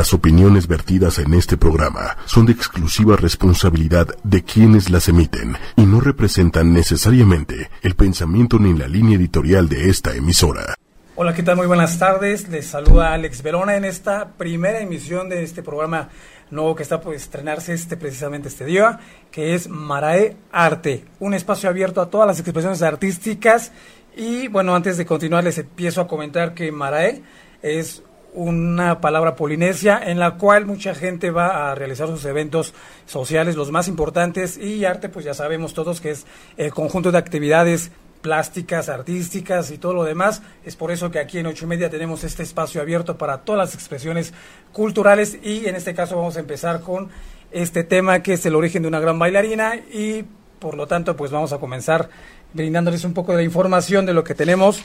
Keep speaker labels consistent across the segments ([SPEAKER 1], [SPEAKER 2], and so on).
[SPEAKER 1] Las opiniones vertidas en este programa son de exclusiva responsabilidad de quienes las emiten y no representan necesariamente el pensamiento ni la línea editorial de esta emisora.
[SPEAKER 2] Hola, ¿qué tal? Muy buenas tardes. Les saluda Alex Verona en esta primera emisión de este programa nuevo que está por estrenarse este precisamente este día, que es Marae Arte, un espacio abierto a todas las expresiones artísticas. Y bueno, antes de continuar les empiezo a comentar que Marae es una palabra polinesia en la cual mucha gente va a realizar sus eventos sociales, los más importantes, y arte, pues ya sabemos todos que es el conjunto de actividades plásticas, artísticas y todo lo demás. Es por eso que aquí en ocho y media tenemos este espacio abierto para todas las expresiones culturales y en este caso vamos a empezar con este tema que es el origen de una gran bailarina y por lo tanto pues vamos a comenzar brindándoles un poco de información de lo que tenemos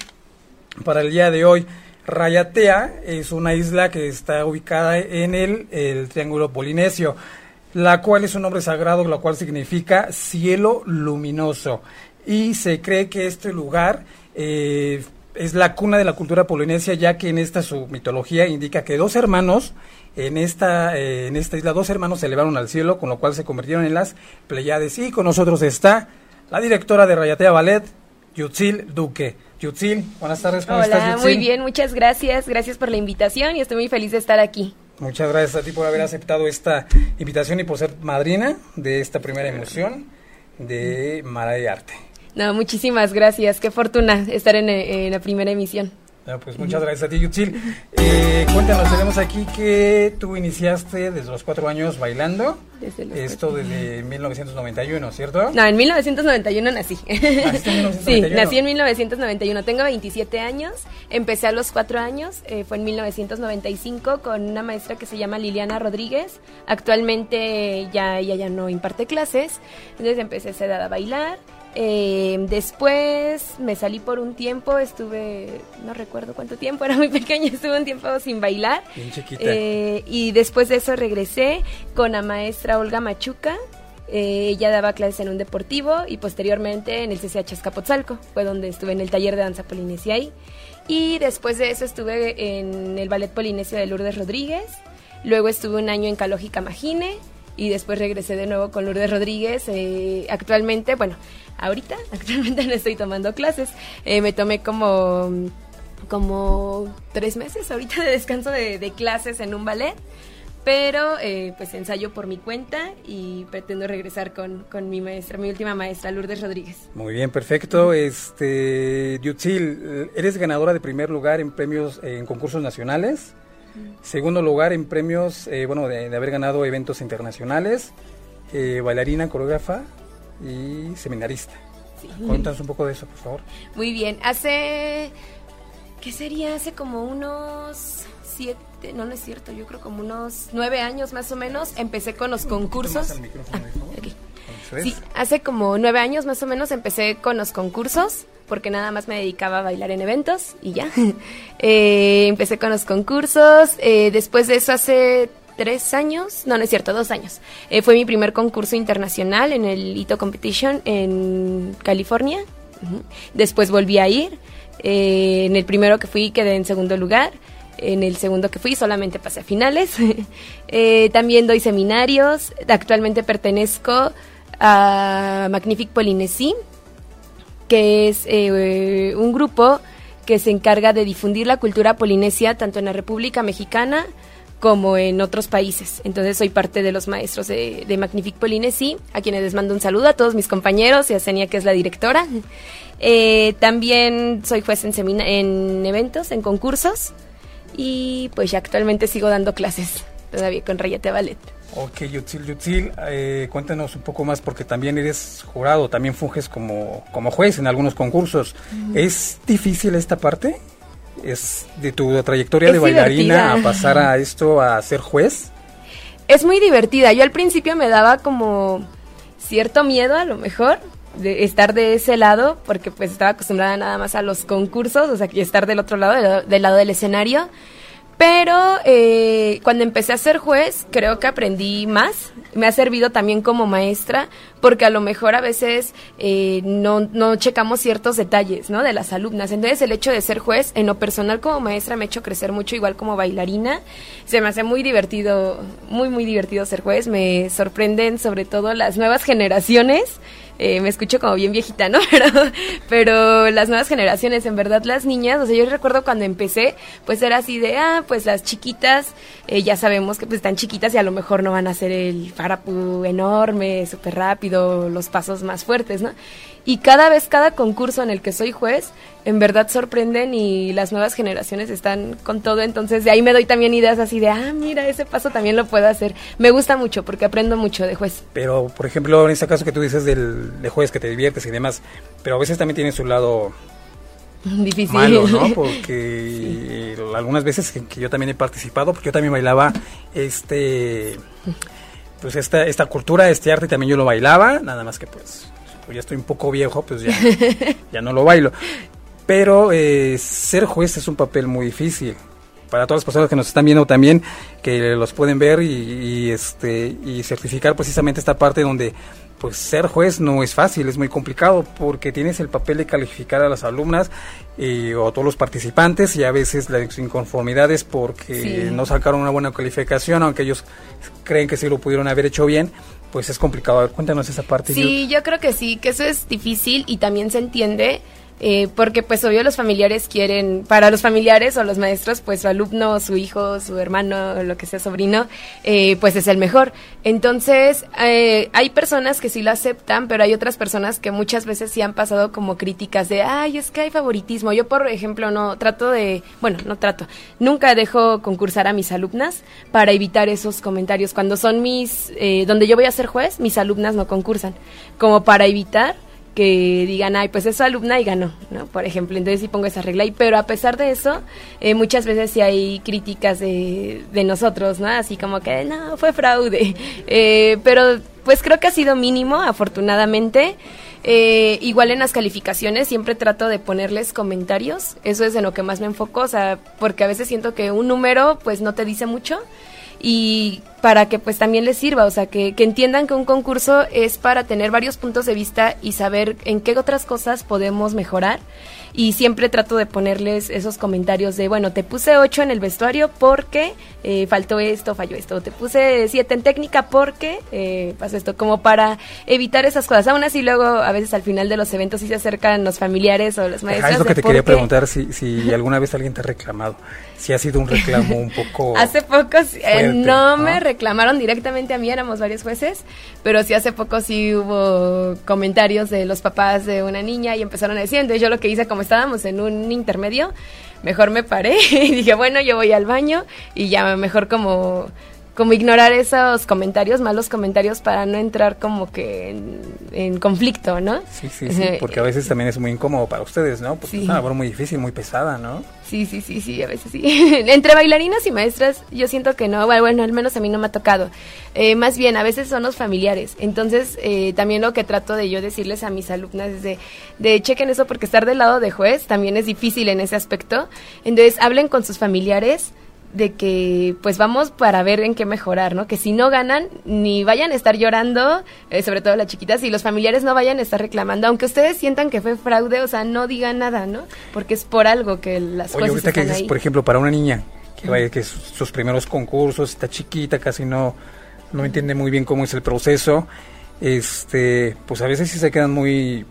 [SPEAKER 2] para el día de hoy. Rayatea es una isla que está ubicada en el, Triángulo Polinesio, la cual es un nombre sagrado, lo cual significa cielo luminoso. Y se cree que este lugar eh, es la cuna de la cultura polinesia, ya que en esta su mitología indica que dos hermanos en esta, eh, en esta isla, dos hermanos se elevaron al cielo, con lo cual se convirtieron en las Pleiades. Y con nosotros está la directora de Rayatea Ballet, Yutzil Duque. Yutzil, buenas tardes,
[SPEAKER 3] ¿cómo Hola, muy bien, muchas gracias. Gracias por la invitación y estoy muy feliz de estar aquí.
[SPEAKER 2] Muchas gracias a ti por haber aceptado esta invitación y por ser madrina de esta primera emoción de Mara de Arte.
[SPEAKER 3] No, muchísimas gracias. Qué fortuna estar en la primera emisión
[SPEAKER 2] pues muchas gracias a ti, Yutzil. Eh, cuéntanos, tenemos aquí que tú iniciaste desde los cuatro años bailando. Desde Esto desde 1991, ¿cierto?
[SPEAKER 3] No, en 1991 nací. sí, nací en 1991. Tengo 27 años. Empecé a los cuatro años. Eh, fue en 1995 con una maestra que se llama Liliana Rodríguez. Actualmente ya ella ya no imparte clases. Entonces empecé a esa edad a bailar. Eh, después me salí por un tiempo, estuve, no recuerdo cuánto tiempo, era muy pequeña, estuve un tiempo sin bailar.
[SPEAKER 2] Bien chiquita.
[SPEAKER 3] Eh, y después de eso regresé con la maestra Olga Machuca. Eh, ella daba clases en un deportivo y posteriormente en el CCH Escapotzalco, fue donde estuve en el taller de danza polinesia ahí. Y después de eso estuve en el ballet polinesio de Lourdes Rodríguez. Luego estuve un año en Calógica Magine y después regresé de nuevo con Lourdes Rodríguez. actualmente, bueno, Ahorita, actualmente no estoy tomando clases. Eh, me tomé como, como tres meses ahorita de descanso de, clases en un ballet. Pero eh, pues ensayo por mi cuenta y pretendo regresar con, con, mi maestra, mi última maestra, Lourdes Rodríguez.
[SPEAKER 2] Muy bien, perfecto. Este, Yutzil, eres ganadora de primer lugar en premios en concursos nacionales. Segundo lugar en premios, eh, bueno, de, de, haber ganado eventos internacionales. bailarina, coreógrafa, y seminarista. Cuéntanos un poco de eso, por favor.
[SPEAKER 3] Muy bien. Hace, ¿qué sería? Hace como unos siete, no, no es cierto, yo creo como unos nueve años más o menos, empecé con los concursos. Ah, sí, hace como nueve años más o menos empecé con los concursos porque nada más me dedicaba a bailar en eventos y ya. Eh, empecé con los concursos, eh, después de eso hace tres años, no, no es cierto, dos años. Eh, fue mi primer concurso internacional en el ITO Competition en California. Después volví a ir. Eh, en el primero que fui quedé en segundo lugar. En el segundo que fui solamente pasé a finales. Eh, también doy seminarios. Actualmente pertenezco a Magnific Polinesie, que es un grupo que se encarga de difundir la cultura polinesia tanto en la República Mexicana como en otros países. Entonces soy parte de los maestros de, de Magnific Polinesi, a quienes les mando un saludo a todos mis compañeros y a Senia, que es la directora. Eh, también soy juez en, en eventos, en concursos y pues ya actualmente sigo dando clases todavía con Rayate Ballet.
[SPEAKER 2] Ok, Yutzil, Yutzil, eh, cuéntanos un poco más porque también eres jurado, también funges como, como juez en algunos concursos. ¿Es difícil esta parte? Es de tu trayectoria de bailarina a pasar a esto a ser juez?
[SPEAKER 3] Es muy divertida. Yo al principio me daba como cierto miedo a lo mejor de estar de ese lado porque pues estaba acostumbrada nada más a los concursos, o sea, que estar del otro lado, del, lado del escenario. Pero eh, cuando empecé a ser juez, creo que aprendí más. Me ha servido también como maestra, porque a lo mejor a veces eh, no, no checamos ciertos detalles, ¿no? De las alumnas. Entonces, el hecho de ser juez, en lo personal como maestra, me ha hecho crecer mucho, igual como bailarina. Se me hace muy divertido, muy, muy divertido ser juez. Me sorprenden sobre todo las nuevas generaciones eh, me escucho como bien viejita, ¿no? Pero, las nuevas generaciones, en verdad las niñas, o sea, yo recuerdo cuando empecé, pues era así de, ah, pues las chiquitas, eh, ya sabemos que pues están chiquitas y a lo mejor no van a hacer el enorme, súper rápido, los pasos más fuertes, ¿no? Y cada vez, cada concurso en el que soy juez, en verdad sorprenden y las nuevas generaciones están con todo. Entonces, de ahí me doy también ideas así de, ah, mira, ese paso también lo puedo hacer. Me gusta mucho porque aprendo mucho de juez.
[SPEAKER 2] Pero, por ejemplo, en este caso que tú dices del, de juez que te diviertes y demás, pero a veces también tiene su lado
[SPEAKER 3] difícil.
[SPEAKER 2] Malo, ¿no? Porque algunas veces que, yo también he participado, porque yo también bailaba este pues esta, esta cultura, este arte también yo lo bailaba, nada más que pues pues ya estoy un poco viejo, pues ya, ya no lo bailo. Pero eh, ser juez es un papel muy difícil. Para todas las personas que nos están viendo también, que los pueden ver y, este y certificar precisamente esta parte donde pues ser juez no es fácil, es muy complicado porque tienes el papel de calificar a las alumnas o a todos los participantes y a veces las inconformidades porque no sacaron una buena calificación, aunque ellos creen que sí lo pudieron haber hecho bien, pues es complicado. cuéntanos esa parte.
[SPEAKER 3] Sí, yo creo que sí, que eso es difícil y también se entiende. Eh, porque pues obvio los familiares quieren, para los familiares o los maestros, pues su alumno, su hijo, su hermano, lo que sea sobrino, eh, pues es el mejor. Entonces, eh, hay personas que sí lo aceptan, pero hay otras personas que muchas veces sí han pasado como críticas de, ay, es que hay favoritismo. Yo, por ejemplo, no trato de, bueno, no trato, nunca dejo concursar a mis alumnas para evitar esos comentarios. Cuando son mis, donde yo voy a ser juez, mis alumnas no concursan, como para evitar que digan, ay, pues es alumna y ganó, ¿no? Por ejemplo, entonces sí pongo esa regla. Y, pero a pesar de eso, eh, muchas veces sí hay críticas de, de, nosotros, ¿no? Así como que, no, fue fraude. Eh, pero pues creo que ha sido mínimo, afortunadamente. Eh, igual en las calificaciones siempre trato de ponerles comentarios. Eso es en lo que más me enfoco, o sea, porque a veces siento que un número pues no te dice mucho y para que pues también les sirva, o sea, que, que, entiendan que un concurso es para tener varios puntos de vista y saber en qué otras cosas podemos mejorar y siempre trato de ponerles esos comentarios de, bueno, te puse 8 en el vestuario porque eh, faltó esto, falló esto, te puse 7 en técnica porque eh, pasó esto, como para evitar esas cosas. Aún así luego a veces al final de los eventos sí se acercan los familiares o los maestros.
[SPEAKER 2] es lo que te quería preguntar, si, si alguna vez alguien te ha reclamado, si ha sido un reclamo un poco...
[SPEAKER 3] hace poco eh, no, me reclamaron directamente a mí, éramos varios jueces, pero sí hace poco sí hubo comentarios de los papás de una niña y empezaron a decir, entonces yo lo que hice como estábamos en un intermedio, mejor me paré y dije, bueno, yo voy al baño y ya mejor como como ignorar esos comentarios, malos comentarios para no entrar como que en, conflicto, ¿no?
[SPEAKER 2] Sí, sí, sí, porque a veces también es muy incómodo para ustedes, ¿no? Porque es una labor muy difícil, muy pesada, ¿no?
[SPEAKER 3] Sí, sí, sí, sí, a veces sí. Entre bailarinas y maestras yo siento que no, bueno, al menos a mí no me ha tocado. Eh, más bien, a veces son los familiares. Entonces, eh, también lo que trato de yo decirles a mis alumnas es de, de chequen eso porque estar del lado de juez también es difícil en ese aspecto. Entonces, hablen con sus familiares de que pues vamos para ver en qué mejorar, ¿no? Que si no ganan, ni vayan a estar llorando, eh, sobre todo las chiquitas, y los familiares no vayan a estar reclamando, aunque ustedes sientan que fue fraude, o sea, no digan nada, ¿no? Porque es por algo que las
[SPEAKER 2] Oye,
[SPEAKER 3] cosas
[SPEAKER 2] ahorita que por ejemplo, para una niña que vaya que sus primeros concursos, está chiquita, casi no no entiende muy bien cómo es el proceso, este, pues a veces sí se quedan muy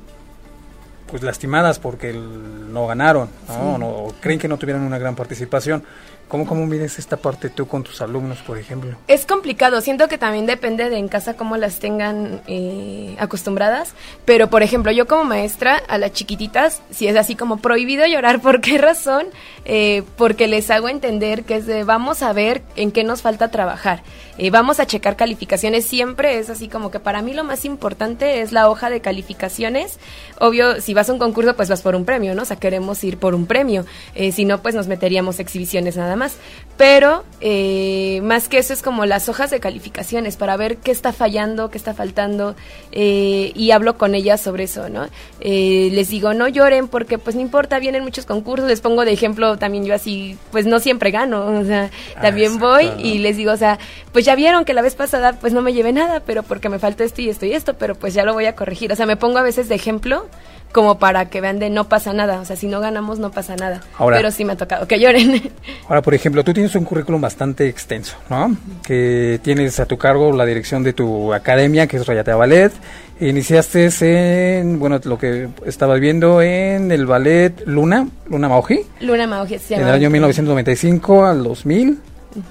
[SPEAKER 2] pues lastimadas porque no ganaron, ¿no? o creen que no tuvieron una gran participación. ¿Cómo, ¿Cómo mides esta parte tú con tus alumnos, por ejemplo?
[SPEAKER 3] Es complicado, siento que también depende de en casa cómo las tengan eh, acostumbradas, pero por ejemplo yo como maestra a las chiquititas, si es así como prohibido llorar, ¿por qué razón? Eh, porque les hago entender que es de vamos a ver en qué nos falta trabajar, eh, vamos a checar calificaciones, siempre es así como que para mí lo más importante es la hoja de calificaciones, obvio si vas a un concurso pues vas por un premio, ¿no? O sea, queremos ir por un premio, si no pues nos meteríamos exhibiciones nada nada más. Pero eh, más que eso es como las hojas de calificaciones para ver qué está fallando, qué está faltando eh, y hablo con ellas sobre eso, ¿no? Eh, les digo, no lloren porque pues no importa, vienen muchos concursos, les pongo de ejemplo también yo así, pues no siempre gano, o sea, ah, también voy y les digo, o sea, pues ya vieron que la vez pasada pues no me llevé nada, pero porque me falta esto y esto y esto, pero pues ya lo voy a corregir, o sea, me pongo a veces de ejemplo como para que vean de no pasa nada. O sea, si no ganamos, no pasa nada. Pero sí me ha tocado que lloren.
[SPEAKER 2] Ahora, por ejemplo, tú tienes un currículum bastante extenso, ¿no? Que tienes a tu cargo la dirección de tu academia, que es Rayatea Ballet. Iniciaste en, bueno, lo que estabas viendo en el ballet Luna, Luna Maoji.
[SPEAKER 3] Luna Maoji,
[SPEAKER 2] sí. En el año 1995 al 2000.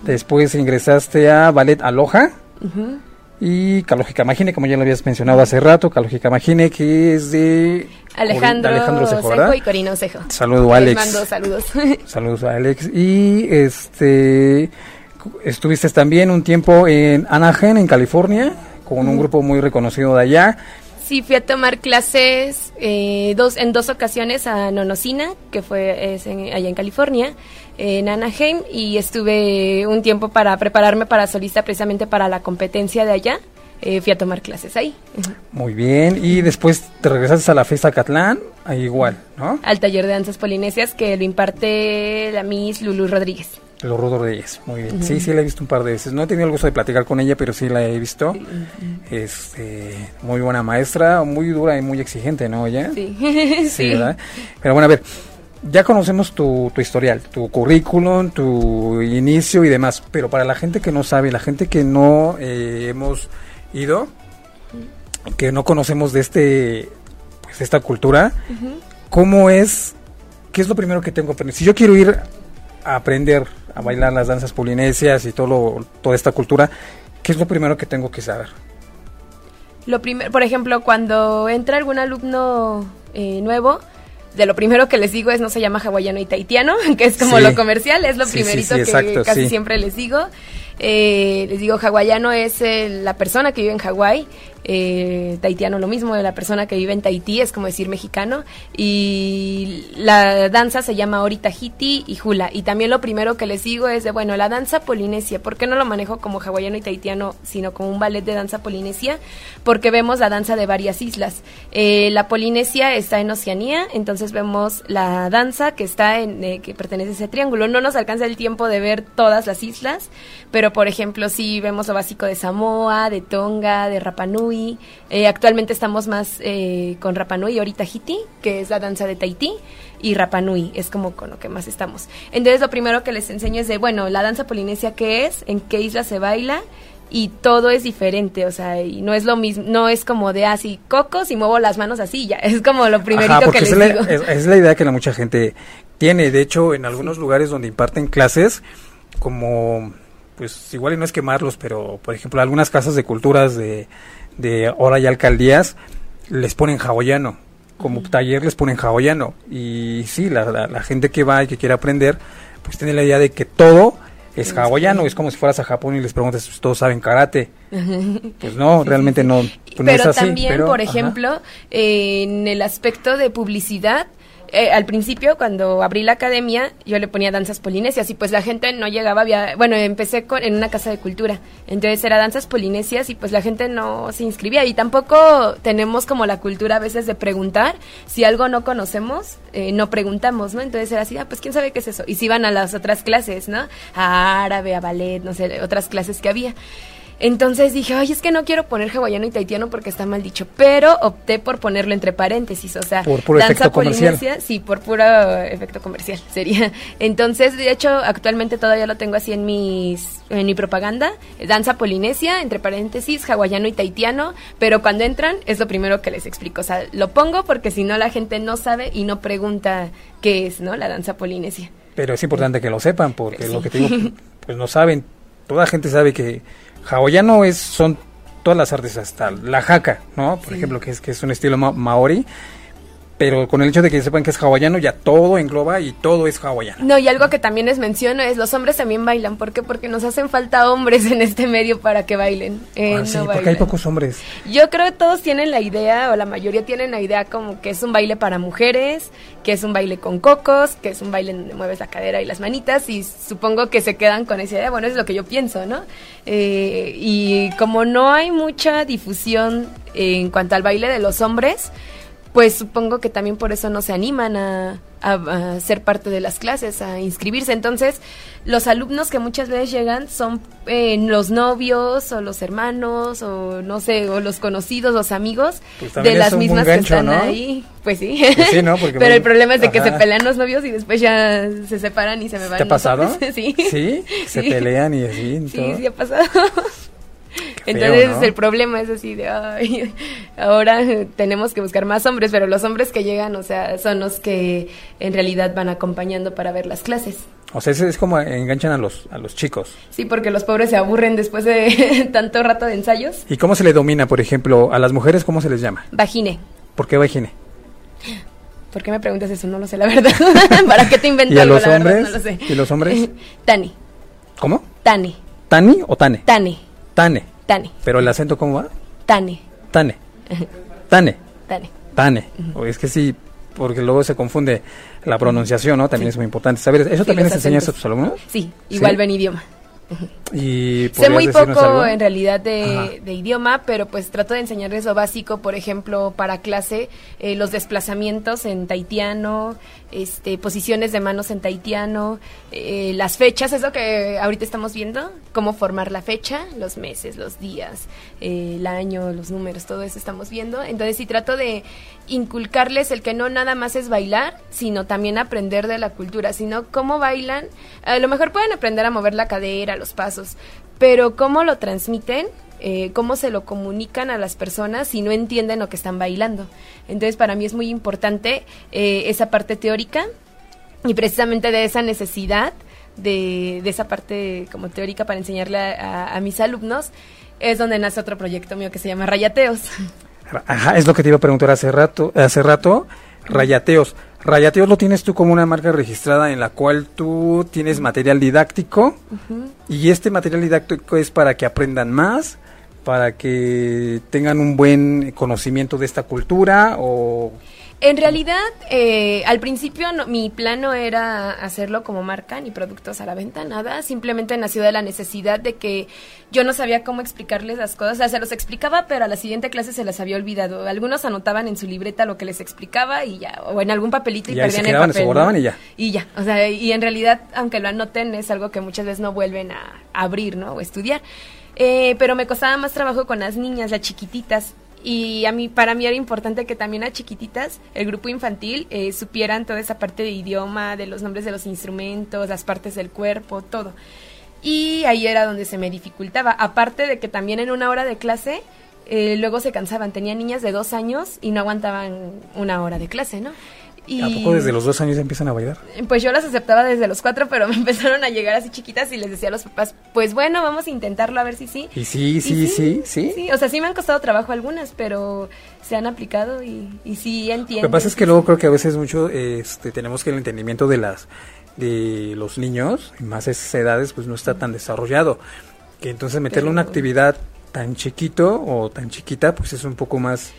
[SPEAKER 2] Después ingresaste a Ballet Aloha y Calógica Imagine, como ya lo habías mencionado hace rato, Calógica Imagine, que es de
[SPEAKER 3] Alejandro, y Corino.
[SPEAKER 2] Saludos, Alex.
[SPEAKER 3] mando saludos.
[SPEAKER 2] Saludos a Alex. Y este estuviste también un tiempo en Anaheim, en California, con un grupo muy reconocido de allá.
[SPEAKER 3] Sí, fui a tomar clases eh, dos, en dos ocasiones a Nonosina, que fue allá en California, en Anaheim, y estuve un tiempo para prepararme para solista precisamente para la competencia de allá. Eh, fui a tomar clases ahí.
[SPEAKER 2] Muy bien, y después te regresaste a la fiesta Catlán, ahí igual, ¿no?
[SPEAKER 3] Al taller de danzas polinesias que lo imparte la Miss Lulu Rodríguez.
[SPEAKER 2] Lulu Rodríguez, muy bien. Sí, sí la he visto un par de veces. No he tenido el gusto de platicar con ella, pero sí la he visto. Este, muy buena maestra, muy dura y muy exigente, ¿no? ¿Ya?
[SPEAKER 3] Sí.
[SPEAKER 2] sí, ¿verdad? Pero bueno, a ver, ya conocemos tu, tu historial, tu currículum, tu inicio y demás, pero para la gente que no sabe, la gente que no eh, hemos ido, que no conocemos de este, pues esta cultura, ¿cómo es? ¿Qué es lo primero que tengo que aprender? Si yo quiero ir a aprender a bailar las danzas polinesias y todo toda esta cultura, ¿qué es lo primero que tengo que saber?
[SPEAKER 3] Lo primero, por ejemplo, cuando entra algún alumno eh, nuevo, de lo primero que les digo es no se llama hawaiano y tahitiano, que es como lo comercial, es lo primerito que casi siempre les digo. Eh, les digo, hawaiano es la persona que vive en Hawái, eh, taitiano lo mismo, la persona que vive en Tahití es como decir mexicano, y la danza se llama Ori Tahiti y Hula. Y también lo primero que les digo es de, bueno, la danza polinesia, ¿por qué no lo manejo como hawaiano y tahitiano, sino como un ballet de danza polinesia? Porque vemos la danza de varias islas. Eh, la Polinesia está en Oceanía, entonces vemos la danza que está en, eh, que pertenece a ese triángulo. No nos alcanza el tiempo de ver todas las islas, pero por ejemplo, sí vemos lo básico de Samoa, de Tonga, de Rapanui. Eh, actualmente estamos más eh, con Rapanui y ahorita Tahiti, que es la danza de Tahití, y Rapanui es como con lo que más estamos. Entonces, lo primero que les enseño es de, bueno, la danza polinesia, ¿qué es? ¿En qué isla se baila? y todo es diferente, o sea, y no es lo mismo, no es como de así cocos y muevo las manos así, ya, es como lo primerito que les
[SPEAKER 2] es
[SPEAKER 3] digo.
[SPEAKER 2] La, es, la idea que la mucha gente tiene, de hecho, en algunos lugares donde imparten clases, como pues igual y no es quemarlos, pero por ejemplo algunas casas de culturas de, de ahora y alcaldías les ponen hawaiano, como taller les ponen hawaiano. Y sí, la, la, gente que va y que quiere aprender, pues tiene la idea de que todo es hawaiano, es como si fueras a Japón y les preguntas si todos saben karate. Pues no, realmente no. Pues
[SPEAKER 3] pero también, por ejemplo, en el aspecto de publicidad, eh, al principio, cuando abrí la academia, yo le ponía danzas polinesias y pues la gente no llegaba, había, bueno, empecé con, en una casa de cultura, entonces era danzas polinesias y pues la gente no se inscribía y tampoco tenemos como la cultura a veces de preguntar, si algo no conocemos, eh, no preguntamos, ¿no? Entonces era así, ah, pues quién sabe qué es eso, y si iban a las otras clases, ¿no? A árabe, a ballet, no sé, otras clases que había. Entonces dije, ay, es que no quiero poner hawaiano y taitiano porque está mal dicho, pero opté por ponerlo entre paréntesis, o sea,
[SPEAKER 2] por puro danza polinesia,
[SPEAKER 3] sí, por puro efecto comercial sería. Entonces, de hecho, actualmente todavía lo tengo así en mis en mi propaganda, danza polinesia, entre paréntesis, hawaiano y taitiano, pero cuando entran es lo primero que les explico, o sea, lo pongo porque si no la gente no sabe y no pregunta qué es, ¿no? La danza polinesia.
[SPEAKER 2] Pero es importante que lo sepan porque lo que te digo, pues no saben, toda gente sabe que hawaiano es, son todas las artes hasta la jaca, ¿no? Por ejemplo, que es, que es un estilo maori. Pero con el hecho de que sepan que es hawaiano, ya todo engloba y todo es hawaiano.
[SPEAKER 3] No, y algo que también les menciono es los hombres también bailan. ¿Por qué? Porque nos hacen falta hombres en este medio para que bailen.
[SPEAKER 2] Eh, ah, sí, porque hay pocos hombres.
[SPEAKER 3] Yo creo que todos tienen la idea, o la mayoría tienen la idea como que es un baile para mujeres, que es un baile con cocos, que es un baile donde mueves la cadera y las manitas, y supongo que se quedan con esa idea. Bueno, es lo que yo pienso, ¿no? Eh, y como no hay mucha difusión en cuanto al baile de los hombres, pues supongo que también por eso no se animan a, ser parte de las clases, a inscribirse. Entonces, los alumnos que muchas veces llegan son eh, los novios o los hermanos o no sé, o los conocidos, los amigos pues de las mismas que están ahí. Pues sí. Pues ¿no? Pero el problema es de que se pelean los novios y después ya se separan y se me van.
[SPEAKER 2] ¿Te ha pasado?
[SPEAKER 3] sí.
[SPEAKER 2] ¿Sí? Se pelean y así.
[SPEAKER 3] Sí, sí ha pasado. Entonces el problema es así de, ay, ahora tenemos que buscar más hombres, pero los hombres que llegan, o sea, son los que en realidad van acompañando para ver las clases.
[SPEAKER 2] O sea, es, como enganchan a los, a los chicos.
[SPEAKER 3] Sí, porque los pobres se aburren después de tanto rato de ensayos.
[SPEAKER 2] ¿Y cómo se le domina, por ejemplo, a las mujeres, cómo se les llama?
[SPEAKER 3] Vagine.
[SPEAKER 2] ¿Por qué vagine?
[SPEAKER 3] ¿Por qué me preguntas eso? No lo sé, la verdad. ¿Para qué te invento
[SPEAKER 2] ¿Y a los hombres? no lo sé. ¿Y los hombres?
[SPEAKER 3] Tani.
[SPEAKER 2] ¿Cómo?
[SPEAKER 3] Tani.
[SPEAKER 2] ¿Tani o Tane?
[SPEAKER 3] Tani.
[SPEAKER 2] Tane.
[SPEAKER 3] Tane.
[SPEAKER 2] ¿Pero el acento cómo va?
[SPEAKER 3] Tane.
[SPEAKER 2] Tane. Tane.
[SPEAKER 3] Tane.
[SPEAKER 2] Tane. Es que sí, porque luego se confunde la pronunciación, ¿no? También es muy importante saber. ¿Eso también les enseñas a tus alumnos?
[SPEAKER 3] Sí, igual ven idioma.
[SPEAKER 2] Y
[SPEAKER 3] sé muy poco en realidad de, idioma, pero pues trato de enseñarles lo básico, por ejemplo, para clase, eh, los desplazamientos en taitiano, este, posiciones de manos en taitiano, eh, las fechas, es lo que ahorita estamos viendo, cómo formar la fecha, los meses, los días, eh, el año, los números, todo eso estamos viendo. Entonces sí trato de inculcarles el que no nada más es bailar, sino también aprender de la cultura, sino cómo bailan. A lo mejor pueden aprender a mover la cadera, los pasos, pero cómo lo transmiten eh, cómo se lo comunican a las personas si no entienden lo que están bailando. Entonces, para mí es muy importante eh, esa parte teórica y precisamente de esa necesidad de, esa parte como teórica para enseñarle a, mis alumnos es donde nace otro proyecto mío que se llama Rayateos.
[SPEAKER 2] Ajá, es lo que te iba a preguntar hace rato, hace rato, Rayateos. Rayateos lo tienes tú como una marca registrada en la cual tú tienes material didáctico y este material didáctico es para que aprendan más, para que tengan un buen conocimiento de esta cultura o
[SPEAKER 3] en realidad, eh, al principio mi plan no era hacerlo como marca ni productos a la venta, nada. Simplemente nació de la necesidad de que yo no sabía cómo explicarles las cosas. O sea, se los explicaba, pero a la siguiente clase se las había olvidado. Algunos anotaban en su libreta lo que les explicaba y ya, o en algún papelito y, perdían el papel.
[SPEAKER 2] Se y ya.
[SPEAKER 3] Y ya. O sea, y en realidad, aunque lo anoten, es algo que muchas veces no vuelven a abrir, ¿no? O estudiar. Eh, pero me costaba más trabajo con las niñas, las chiquititas. Y a mí, para mí era importante que también a chiquititas, el grupo infantil, eh, supieran toda esa parte de idioma, de los nombres de los instrumentos, las partes del cuerpo, todo. Y ahí era donde se me dificultaba. Aparte de que también en una hora de clase, eh, luego se cansaban. Tenía niñas de dos años y no aguantaban una hora de clase, ¿no?
[SPEAKER 2] Y, ¿A poco desde los dos años empiezan a bailar?
[SPEAKER 3] Pues yo las aceptaba desde los cuatro, pero me empezaron a llegar así chiquitas y les decía a los papás, pues bueno, vamos a intentarlo a ver si sí.
[SPEAKER 2] Y sí, sí, sí, sí,
[SPEAKER 3] sí. o sea, sí me han costado trabajo algunas, pero se han aplicado y, y sí entiendo.
[SPEAKER 2] Lo que pasa es que luego creo que a veces mucho este, tenemos que el entendimiento de las de los niños, más esas edades, pues no está tan desarrollado. Que entonces meterle una actividad tan chiquito o tan chiquita, pues es un poco más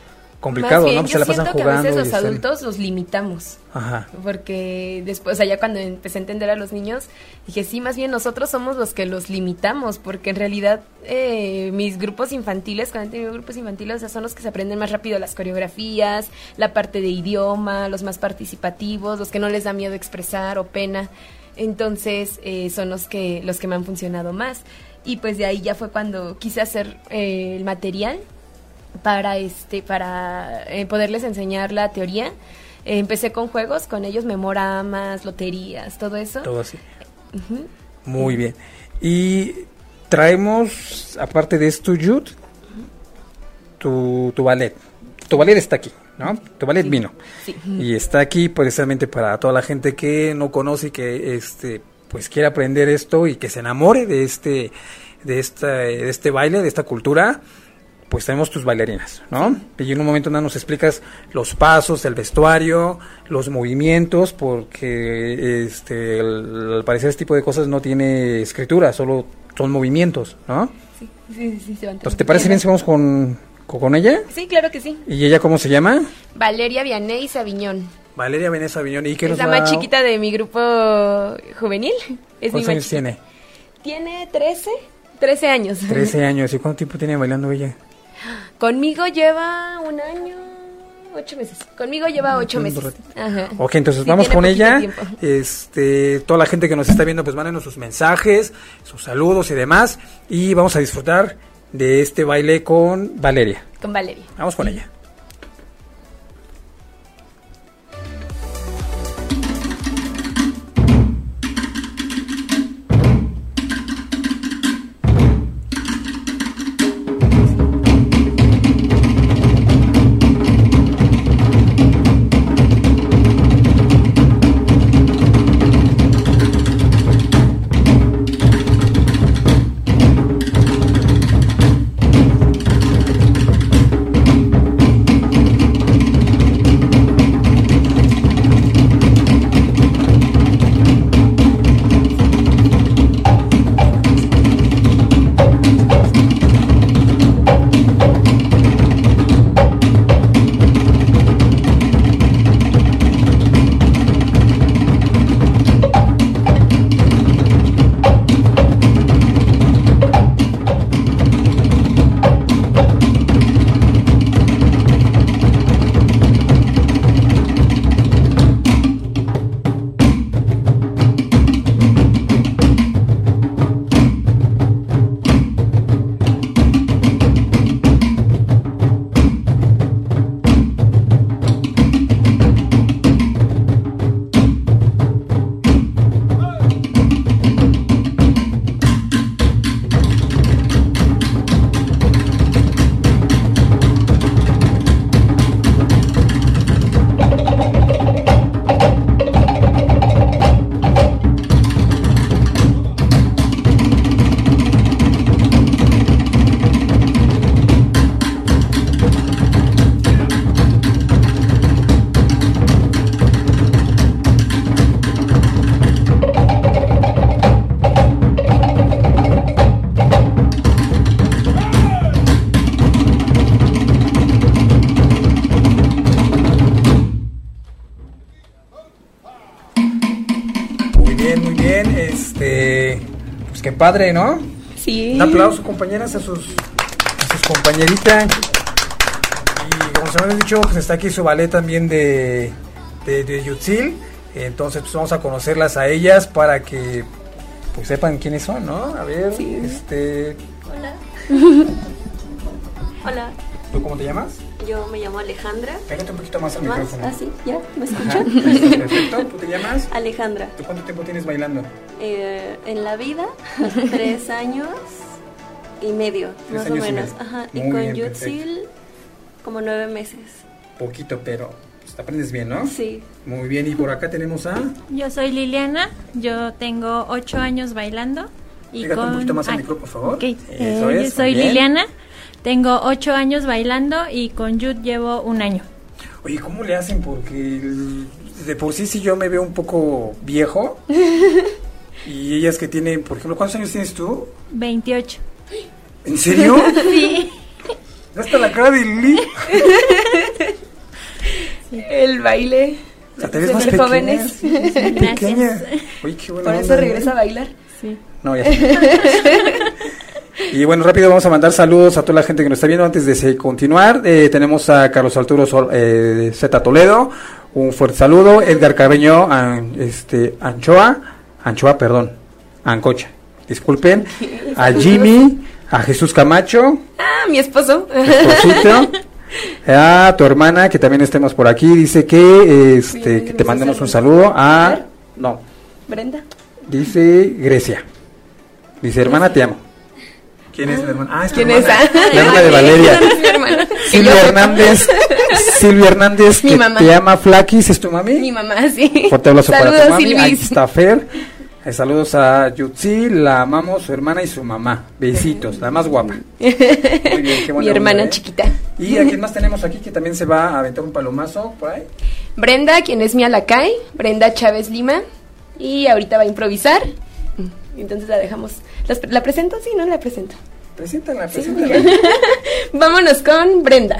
[SPEAKER 2] complicado, ¿no?
[SPEAKER 3] se la pasan jugando. Que a veces los adultos los limitamos. Ajá. Porque después, allá cuando empecé a entender a los niños, dije, sí, más bien nosotros somos los que los limitamos, porque en realidad eh, mis grupos infantiles, cuando he tenido grupos infantiles, o sea, son los que se aprenden más rápido las coreografías, la parte de idioma, los más participativos, los que no les da miedo expresar o pena. Entonces, eh, son los que, los que me han funcionado más. Y pues de ahí ya fue cuando quise hacer eh, el material para este para eh, poderles enseñar la teoría. Eh, empecé con juegos, con ellos memoramas, loterías, todo eso.
[SPEAKER 2] Todo así. Muy bien. Y traemos, aparte de esto, Jude, tu, tu ballet. Tu ballet está aquí, ¿no? Tu ballet vino. Sí. Y está aquí precisamente para toda la gente que no conoce y que este pues quiere aprender esto y que se enamore de este de esta de este baile, de esta cultura pues tenemos tus bailarinas, ¿no? Y en un momento nada nos explicas los pasos, el vestuario, los movimientos, porque este, al parecer este tipo de cosas no tiene escritura, solo son movimientos, ¿no?
[SPEAKER 3] Sí, sí, sí. Se
[SPEAKER 2] Entonces, ¿te parece bien si vamos con, con ella?
[SPEAKER 3] Sí, claro que sí.
[SPEAKER 2] ¿Y ella cómo se llama?
[SPEAKER 3] Valeria Vianey Sabiñón.
[SPEAKER 2] Valeria Vianey Sabiñón. ¿Y qué
[SPEAKER 3] es la más chiquita de mi grupo juvenil.
[SPEAKER 2] Es ¿Cuántos años tiene?
[SPEAKER 3] Tiene 13, 13 años.
[SPEAKER 2] 13 años. ¿Y cuánto tiempo tiene bailando ella?
[SPEAKER 3] Conmigo lleva un año, ocho meses. Conmigo lleva ocho meses.
[SPEAKER 2] Ajá. Ok, entonces vamos con ella. Este, toda la gente que nos está viendo, pues mándenos sus mensajes, sus saludos y demás. Y vamos a disfrutar de este baile con Valeria.
[SPEAKER 3] Con Valeria.
[SPEAKER 2] Vamos con ella. Padre, ¿no?
[SPEAKER 3] Sí.
[SPEAKER 2] Un aplauso, compañeras, a sus, a sus compañeritas. Y como se me ha dicho, pues está aquí su ballet también de, de, de Yutzil. Entonces, pues vamos a conocerlas a ellas para que pues sepan quiénes son, ¿no? A ver, este...
[SPEAKER 4] Hola. Hola.
[SPEAKER 2] ¿Tú cómo te llamas?
[SPEAKER 4] Yo me llamo Alejandra.
[SPEAKER 2] Pégate un poquito más al micrófono.
[SPEAKER 4] Ah, sí, ya, ¿me escuchan?
[SPEAKER 2] Perfecto, ¿tú te llamas?
[SPEAKER 4] Alejandra.
[SPEAKER 2] ¿Tú cuánto tiempo tienes bailando?
[SPEAKER 4] Eh, en la vida, tres años y medio, más o menos. Ajá. y con Yutzil, como nueve meses.
[SPEAKER 2] Poquito, pero pues, te aprendes bien, ¿no?
[SPEAKER 4] Sí.
[SPEAKER 2] Muy bien, y por acá tenemos a...
[SPEAKER 5] Yo soy Liliana, yo tengo ocho años bailando.
[SPEAKER 2] Y con... un poquito más al micro, por favor.
[SPEAKER 5] Okay. Eh, yo soy Liliana. Tengo ocho años bailando y con Jude llevo un año.
[SPEAKER 2] Oye, ¿cómo le hacen? Porque de por sí sí yo me veo un poco viejo. y ellas que tienen, por ejemplo, ¿cuántos años tienes tú?
[SPEAKER 5] 28.
[SPEAKER 2] ¿En serio?
[SPEAKER 5] sí.
[SPEAKER 2] ¿No está la cara de Lili?
[SPEAKER 3] El baile.
[SPEAKER 2] O sea, te ves más pequeña. jóvenes.
[SPEAKER 5] pequeña.
[SPEAKER 2] Oye, qué
[SPEAKER 3] Por eso regresa a bailar.
[SPEAKER 5] Sí.
[SPEAKER 2] No, ya. Y bueno, rápido vamos a mandar saludos a toda la gente que nos está viendo antes de continuar. Eh, tenemos a Carlos Arturo eh, Z Toledo, un fuerte saludo. Edgar Carreño, este, Anchoa, Anchoa, perdón, Ancocha, disculpen. A Jimmy, a Jesús Camacho.
[SPEAKER 3] Ah, mi esposo.
[SPEAKER 2] Esposito. A tu hermana, que también estemos por aquí, dice que, este, que te mandemos un saludo a... No.
[SPEAKER 3] Brenda.
[SPEAKER 2] Dice Grecia. Dice, hermana, te amo. ¿Quién es la hermana? Ah, es
[SPEAKER 3] ¿Quién es?
[SPEAKER 2] La hermana de Valeria.
[SPEAKER 3] mi hermana.
[SPEAKER 2] Silvia Hernández. Silvia Hernández,
[SPEAKER 3] mi mamá.
[SPEAKER 2] te llama Flakis, ¿es tu mami?
[SPEAKER 3] Mi mamá, sí.
[SPEAKER 2] Fuerte abrazo para tu mami. Está Fer. Eh, saludos a Yutzi, la amamos, su hermana y su mamá. Besitos, la más guapa.
[SPEAKER 3] Muy bien, qué Mi hermana ¿eh? chiquita.
[SPEAKER 2] ¿Y a quién más tenemos aquí que también se va a aventar un palomazo por ahí?
[SPEAKER 3] Brenda, quien es mi alacay, Brenda Chávez Lima. Y ahorita va a improvisar. Entonces la dejamos. ¿La presento? Sí, no la presento.
[SPEAKER 2] Preséntala, preséntala.
[SPEAKER 3] Vámonos con Brenda.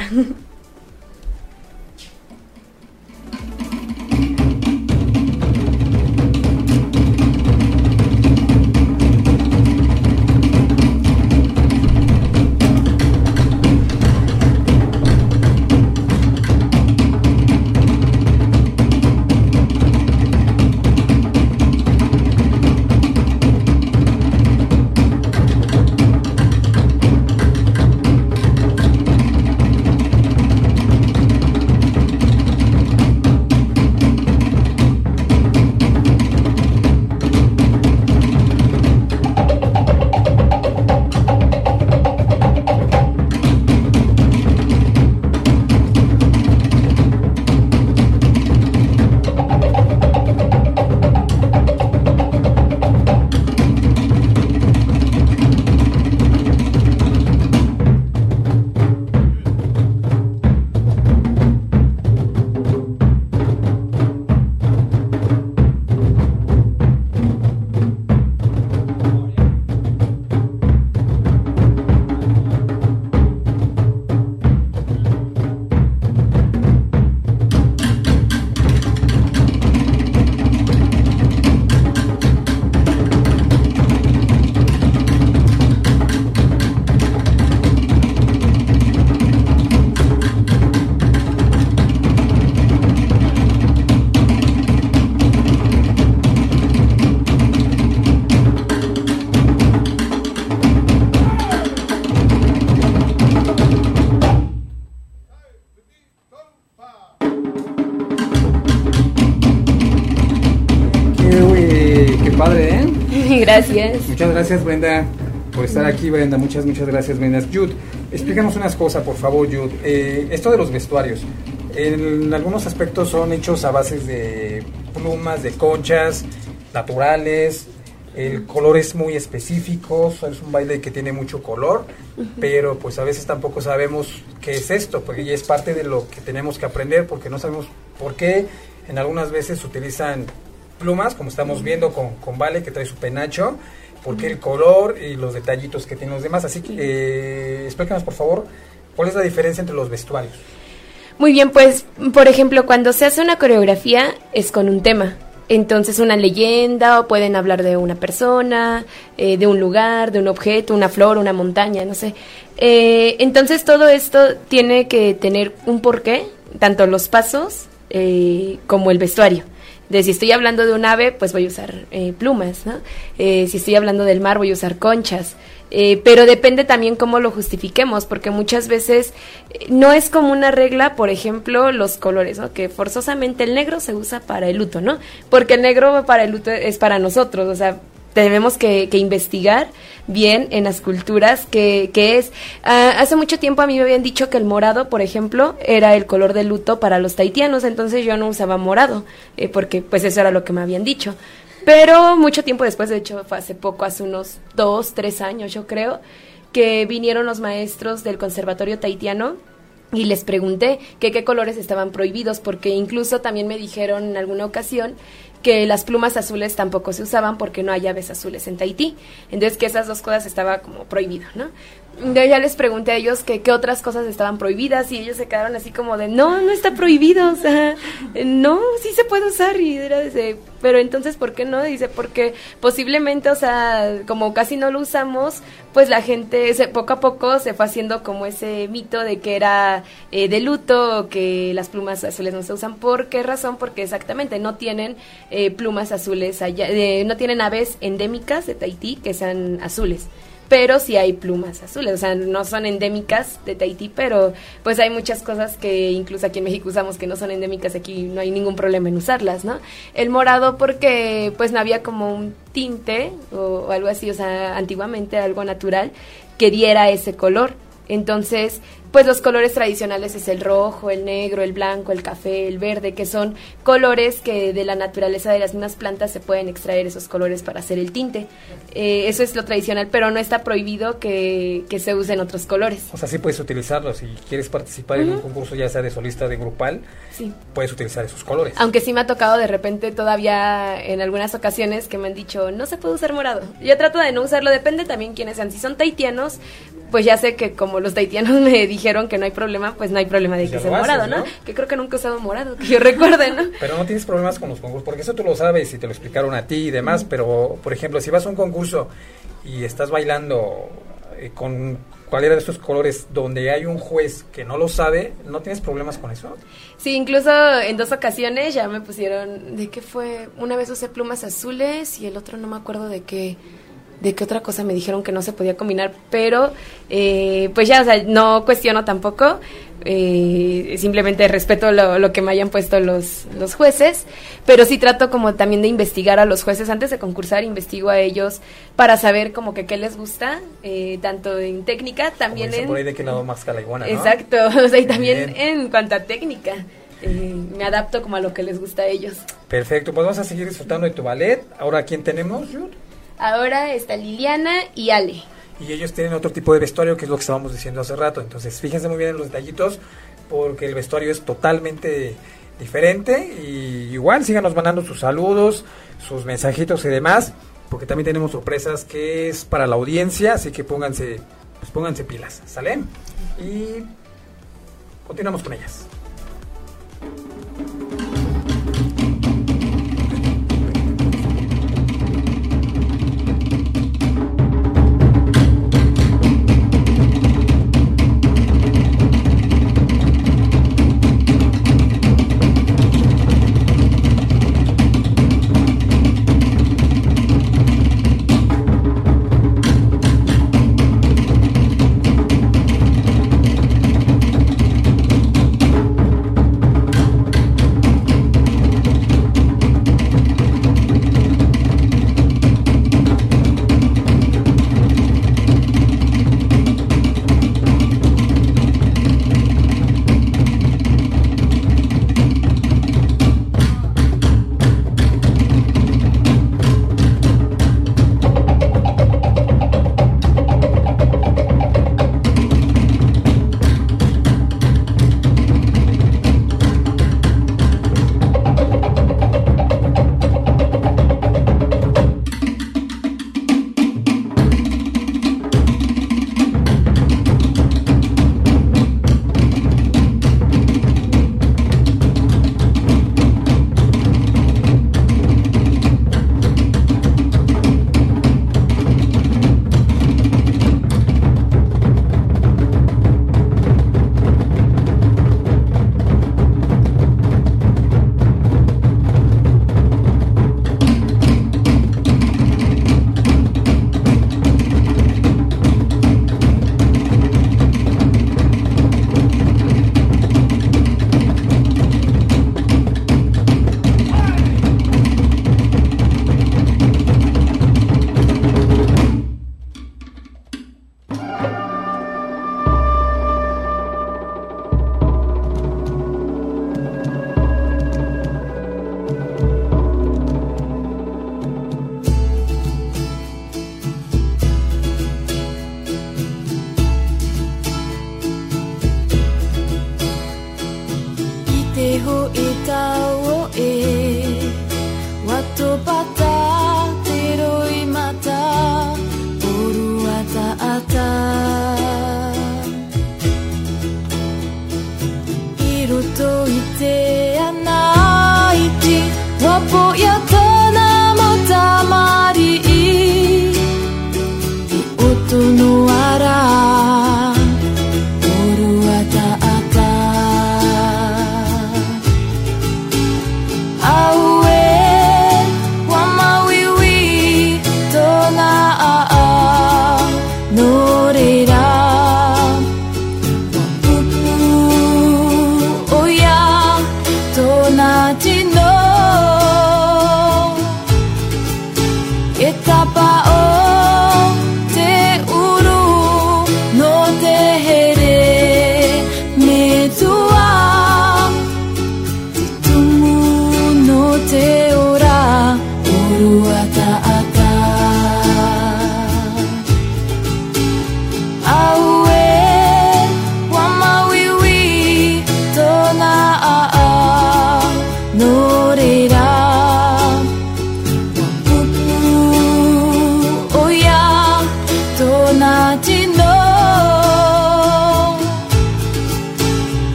[SPEAKER 3] Gracias.
[SPEAKER 2] Brenda, por estar aquí, Brenda. Muchas, muchas gracias, Brenda. Jude, explícanos unas cosas, por favor, Jude. Eh, esto de los vestuarios. En algunos aspectos son hechos a bases de plumas, de conchas, naturales. El color es muy específico, es un baile que tiene mucho color, pero pues a veces tampoco sabemos qué es esto, porque ya es parte de lo que tenemos que aprender, porque no sabemos por qué en algunas veces utilizan plumas, como estamos viendo con, con Vale, que trae su penacho, porque el color y los detallitos que tienen los demás. Así que eh, explícanos, por favor, cuál es la diferencia entre los vestuarios.
[SPEAKER 3] Muy bien, pues, por ejemplo, cuando se hace una coreografía es con un tema. Entonces una leyenda o pueden hablar de una persona, eh, de un lugar, de un objeto, una flor, una montaña, no sé. Eh, entonces todo esto tiene que tener un porqué, tanto los pasos eh, como el vestuario de si estoy hablando de un ave, pues voy a usar eh, plumas, ¿no? Eh, si estoy hablando del mar, voy a usar conchas. Eh, pero depende también cómo lo justifiquemos, porque muchas veces no es como una regla, por ejemplo, los colores, ¿no? Que forzosamente el negro se usa para el luto, ¿no? Porque el negro para el luto es para nosotros, o sea, tenemos que, investigar bien en las culturas que, es. Ah, hace mucho tiempo a mí me habían dicho que el morado, por ejemplo, era el color de luto para los taitianos, entonces yo no usaba morado, eh, porque pues eso era lo que me habían dicho. Pero mucho tiempo después, de hecho fue hace poco, hace unos dos, tres años yo creo, que vinieron los maestros del Conservatorio Taitiano y les pregunté que qué colores estaban prohibidos, porque incluso también me dijeron en alguna ocasión que las plumas azules tampoco se usaban porque no hay aves azules en Tahití. Entonces que esas dos cosas estaba como prohibido, ¿no? De ya les pregunté a ellos que qué otras cosas estaban prohibidas y ellos se quedaron así como de, no, no está prohibido, o sea, no, sí se puede usar y era de, pero entonces, ¿por qué no? Dice, porque posiblemente, o sea, como casi no lo usamos, pues la gente poco a poco se fue haciendo como ese mito de que era eh, de luto, que las plumas azules no se usan. ¿Por qué razón? Porque exactamente no tienen eh, plumas azules allá, eh, no tienen aves endémicas de Tahití que sean azules pero sí hay plumas azules, o sea, no son endémicas de Tahití, pero pues hay muchas cosas que incluso aquí en México usamos que no son endémicas, aquí no hay ningún problema en usarlas, ¿no? El morado porque pues no había como un tinte o, algo así, o sea, antiguamente algo natural que diera ese color. Entonces, pues los colores tradicionales es el rojo, el negro, el blanco, el café, el verde, que son colores que de la naturaleza de las mismas plantas se pueden extraer esos colores para hacer el tinte. Eh, eso es lo tradicional, pero no está prohibido que, que, se usen otros colores.
[SPEAKER 2] O sea, sí puedes utilizarlos si quieres participar en un concurso ya sea de solista de grupal, sí. puedes utilizar esos colores.
[SPEAKER 3] Aunque sí me ha tocado de repente todavía en algunas ocasiones que me han dicho, no se puede usar morado. Yo trato de no usarlo, depende también quiénes sean. Si son taitianos, pues ya sé que como los taitianos me dijeron que no hay problema, pues no hay problema de que sea morado, ¿no? Que creo que nunca he usado morado, que yo recuerde, ¿no?
[SPEAKER 2] Pero no tienes problemas con los concursos, porque eso tú lo sabes y te lo explicaron a ti y demás, pero por ejemplo, si vas a un concurso y estás bailando eh, con cualquiera de estos colores donde hay un juez que no lo sabe, ¿no tienes problemas con eso?
[SPEAKER 3] Sí, incluso en dos ocasiones ya me pusieron, ¿de qué fue? Una vez usé plumas azules y el otro no me acuerdo de qué de qué otra cosa me dijeron que no se podía combinar, pero eh, pues ya, o sea, no cuestiono tampoco, eh, simplemente respeto lo, que me hayan puesto los, los jueces, pero sí trato como también de investigar a los jueces antes de concursar, investigo a ellos para saber como que qué les gusta, eh, tanto en técnica, también en...
[SPEAKER 2] por ahí de que lado más la iguana,
[SPEAKER 3] Exacto, o sea, y también en cuanto a técnica. me adapto como a lo que les gusta a ellos.
[SPEAKER 2] Perfecto, pues vamos a seguir disfrutando de tu ballet. Ahora, ¿quién tenemos,
[SPEAKER 3] Ahora está Liliana y Ale.
[SPEAKER 2] Y ellos tienen otro tipo de vestuario, que es lo que estábamos diciendo hace rato. Entonces, fíjense muy bien en los detallitos, porque el vestuario es totalmente diferente. Y igual, síganos mandando sus saludos, sus mensajitos y demás, porque también tenemos sorpresas que es para la audiencia, así que pónganse, pues pónganse pilas, ¿sale? Y continuamos con ellas.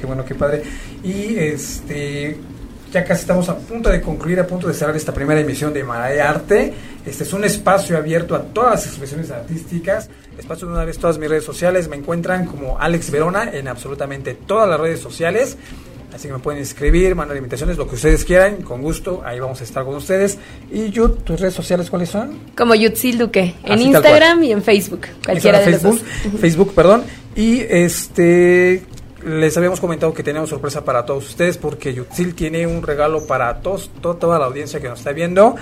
[SPEAKER 2] Qué bueno, qué padre. Y este ya casi estamos a punto de concluir, a punto de cerrar esta primera emisión de Marae Arte. Este es un espacio abierto a todas las expresiones artísticas. Espacio de una vez todas mis redes sociales. Me encuentran como Alex Verona en absolutamente todas las redes sociales. Así que me pueden escribir, mandar invitaciones, lo que ustedes quieran, con gusto, ahí vamos a estar con ustedes. Y Yut, ¿tus redes sociales cuáles son?
[SPEAKER 3] Como Yutzil Duque, en Instagram y en Facebook, cualquiera de
[SPEAKER 2] Facebook, Facebook, perdón. Y este les habíamos comentado que tenemos sorpresa para todos ustedes porque Yutzil tiene un regalo para todos, toda la audiencia que nos está viendo.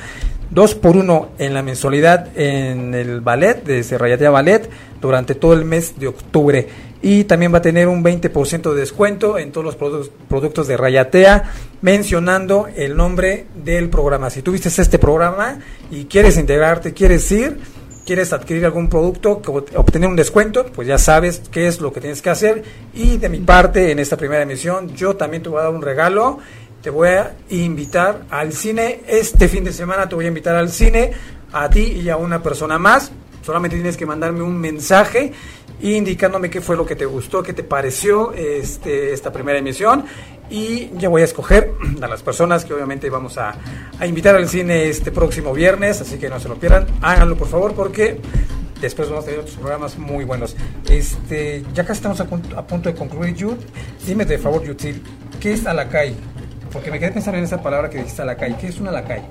[SPEAKER 2] Dos por uno en la mensualidad en el ballet, desde Rayatea Ballet, durante todo el mes de octubre. Y también va a tener un 20% de descuento en todos los productos, de Rayatea, mencionando el nombre del programa. Si tú viste este programa y quieres integrarte, quieres ir, quieres adquirir algún producto, obtener un descuento, pues ya sabes qué es lo que tienes que hacer. Y de mi parte, en esta primera emisión, yo también te voy a dar un regalo. Te voy a invitar al cine. Este fin de semana te voy a invitar al cine, a ti y a una persona más. Solamente tienes que mandarme un mensaje indicándome qué fue lo que te gustó, qué te pareció este, esta primera emisión y ya voy a escoger a las personas que obviamente vamos a, invitar al cine este próximo viernes, así que no se lo pierdan, háganlo por favor porque después vamos a tener otros programas muy buenos. Este, ya casi estamos a, punto de concluir, Jude. Dime de favor, Yutzil, ¿qué es Alacay? Porque me quedé pensando en esa palabra que dijiste Alacay. ¿Qué es un Alacay?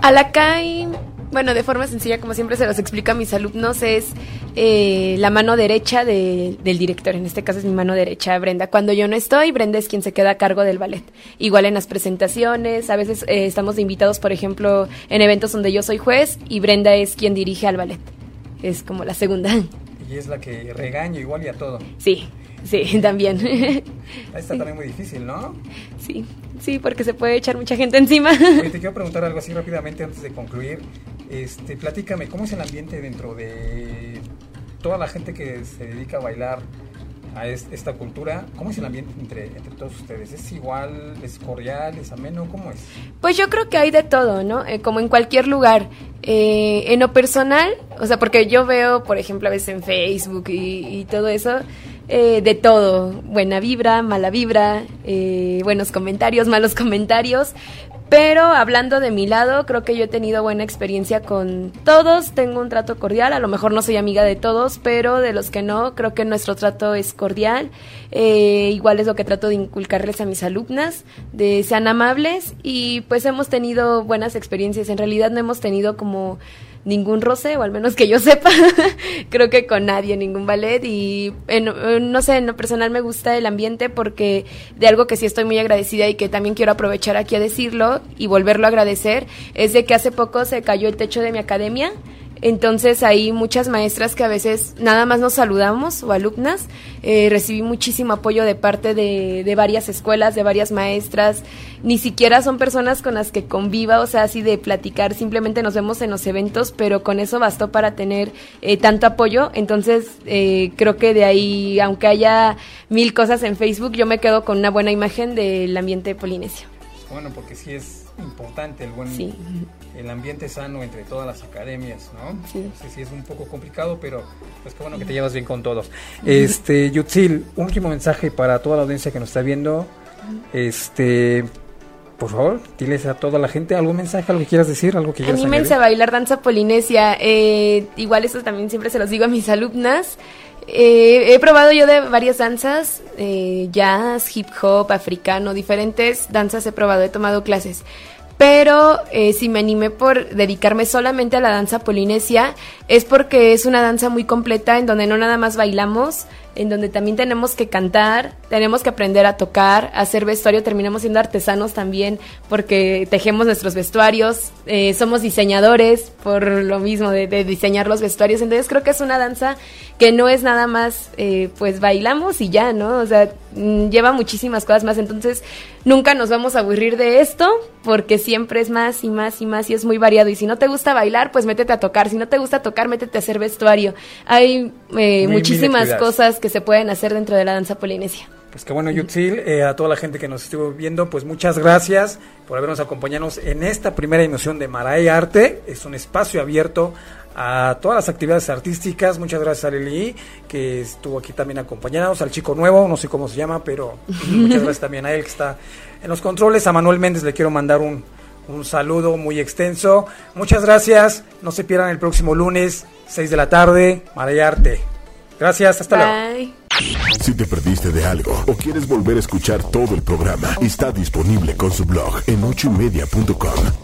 [SPEAKER 3] Alacay bueno, de forma sencilla, como siempre se los explica a mis alumnos, es eh, la mano derecha del director. En este caso es mi mano derecha, Brenda. Cuando yo no estoy, Brenda es quien se queda a cargo del ballet. Igual en las presentaciones, a veces eh, estamos invitados, por ejemplo, en eventos donde yo soy juez y Brenda es quien dirige al ballet. Es como la segunda.
[SPEAKER 2] Y es la que regaña igual y a todo.
[SPEAKER 3] Sí, sí, también.
[SPEAKER 2] Está también muy difícil, ¿no?
[SPEAKER 3] Sí, sí, porque se puede echar mucha gente encima.
[SPEAKER 2] te quiero preguntar algo así rápidamente antes de concluir. Este, platícame, ¿cómo es el ambiente dentro de toda la gente que se dedica a bailar a esta cultura? ¿Cómo es el ambiente entre, entre todos ustedes? ¿Es igual, es cordial, es ameno? ¿Cómo es?
[SPEAKER 3] Pues yo creo que hay de todo, ¿no? Eh, como en cualquier lugar. Eh, en lo personal, o sea, porque yo veo, por ejemplo, a veces en Facebook y, todo eso, eh, de todo, buena vibra, mala vibra, buenos comentarios, malos comentarios, pero hablando de mi lado, creo que yo he tenido buena experiencia con todos, tengo un trato cordial, a lo mejor no soy amiga de todos, pero de los que no, creo que nuestro trato es cordial. Eh, igual es lo que trato de inculcarles a mis alumnas, de sean amables. Y pues hemos tenido buenas experiencias. En realidad no hemos tenido como ningún roce, o al menos que yo sepa, creo que con nadie, ningún ballet. Y no sé, en lo personal me gusta el ambiente porque de algo que sí estoy muy agradecida y que también quiero aprovechar aquí a decirlo y volverlo a agradecer, es de que hace poco se cayó el techo de mi academia. Entonces hay muchas maestras que a veces nada más nos saludamos o alumnas. Eh, recibí muchísimo apoyo de parte de, de, varias escuelas, de varias maestras. Ni siquiera son personas con las que conviva, o sea, así de platicar. Simplemente nos vemos en los eventos, pero con eso bastó para tener eh, tanto apoyo. Entonces eh, creo que de ahí, aunque haya mil cosas en Facebook, yo me quedo con una buena imagen del ambiente polinesio.
[SPEAKER 2] Bueno, porque sí es importante el buen el ambiente sano entre todas las academias, ¿no? Sí. sí es un poco complicado, pero pues qué bueno que te llevas bien con todos. Este, Yutzil, último mensaje para toda la audiencia que nos está viendo. Este, por favor, diles a toda la gente algún mensaje, algo que quieras decir, algo que quieras
[SPEAKER 3] Anímense a bailar danza polinesia. Eh, igual eso también siempre se los digo a mis alumnas. Eh, he probado yo de varias danzas, eh, jazz, hip hop, africano, diferentes danzas he probado, he tomado clases. Pero eh, si me animé por dedicarme solamente a la danza polinesia es porque es una danza muy completa en donde no nada más bailamos, en donde también tenemos que cantar, tenemos que aprender a tocar, a hacer vestuario, terminamos siendo artesanos también porque tejemos nuestros vestuarios, somos diseñadores por lo mismo de, diseñar los vestuarios, entonces creo que es una danza que no es nada más eh, pues bailamos y ya, ¿no? O sea, mm, lleva muchísimas cosas más, entonces nunca nos vamos a aburrir de esto porque siempre es más y más y más y es muy variado y si no te gusta bailar pues métete a tocar, si no te gusta tocar métete a hacer vestuario, hay eh, muchísimas cosas que se pueden hacer dentro de la danza polinesia.
[SPEAKER 2] Pues qué bueno, Yutzil, eh, a toda la gente que nos estuvo viendo, pues muchas gracias por habernos acompañado en esta primera emisión de Marae Arte. Es un espacio abierto a todas las actividades artísticas. Muchas gracias a Lili, que estuvo aquí también acompañándonos, al chico nuevo, no sé cómo se llama, pero muchas gracias también a él que está en los controles. A Manuel Méndez le quiero mandar un, un saludo muy extenso. Muchas gracias. No se pierdan el próximo lunes, 6 de la tarde, Marayarte. Gracias, hasta luego.
[SPEAKER 1] Si te perdiste de algo o quieres volver a escuchar todo el programa, está disponible con su blog en ochoymedia.com